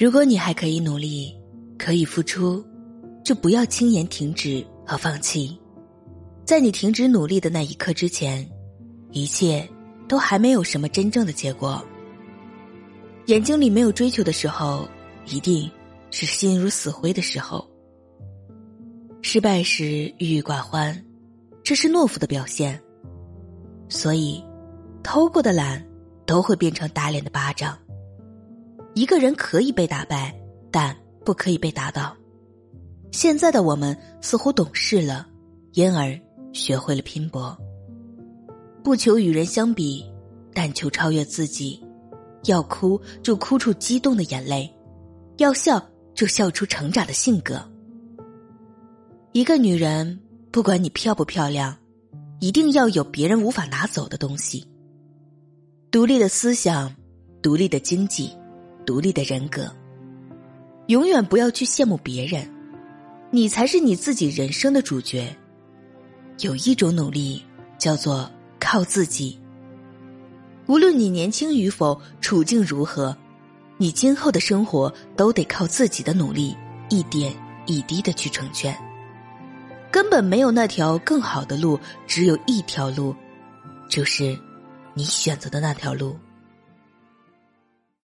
如果你还可以努力，可以付出，就不要轻言停止和放弃。在你停止努力的那一刻之前，一切都还没有什么真正的结果。眼睛里没有追求的时候，一定是心如死灰的时候。失败时郁郁寡欢，这是懦夫的表现。所以，偷过的懒都会变成打脸的巴掌。一个人可以被打败，但不可以被打倒。现在的我们似乎懂事了，因而学会了拼搏。不求与人相比，但求超越自己。要哭就哭出激动的眼泪，要笑就笑出成长的性格。一个女人，不管你漂不漂亮，一定要有别人无法拿走的东西：独立的思想，独立的经济。独立的人格，永远不要去羡慕别人，你才是你自己人生的主角。有一种努力叫做靠自己。无论你年轻与否，处境如何，你今后的生活都得靠自己的努力，一点一滴的去成全。根本没有那条更好的路，只有一条路，就是你选择的那条路。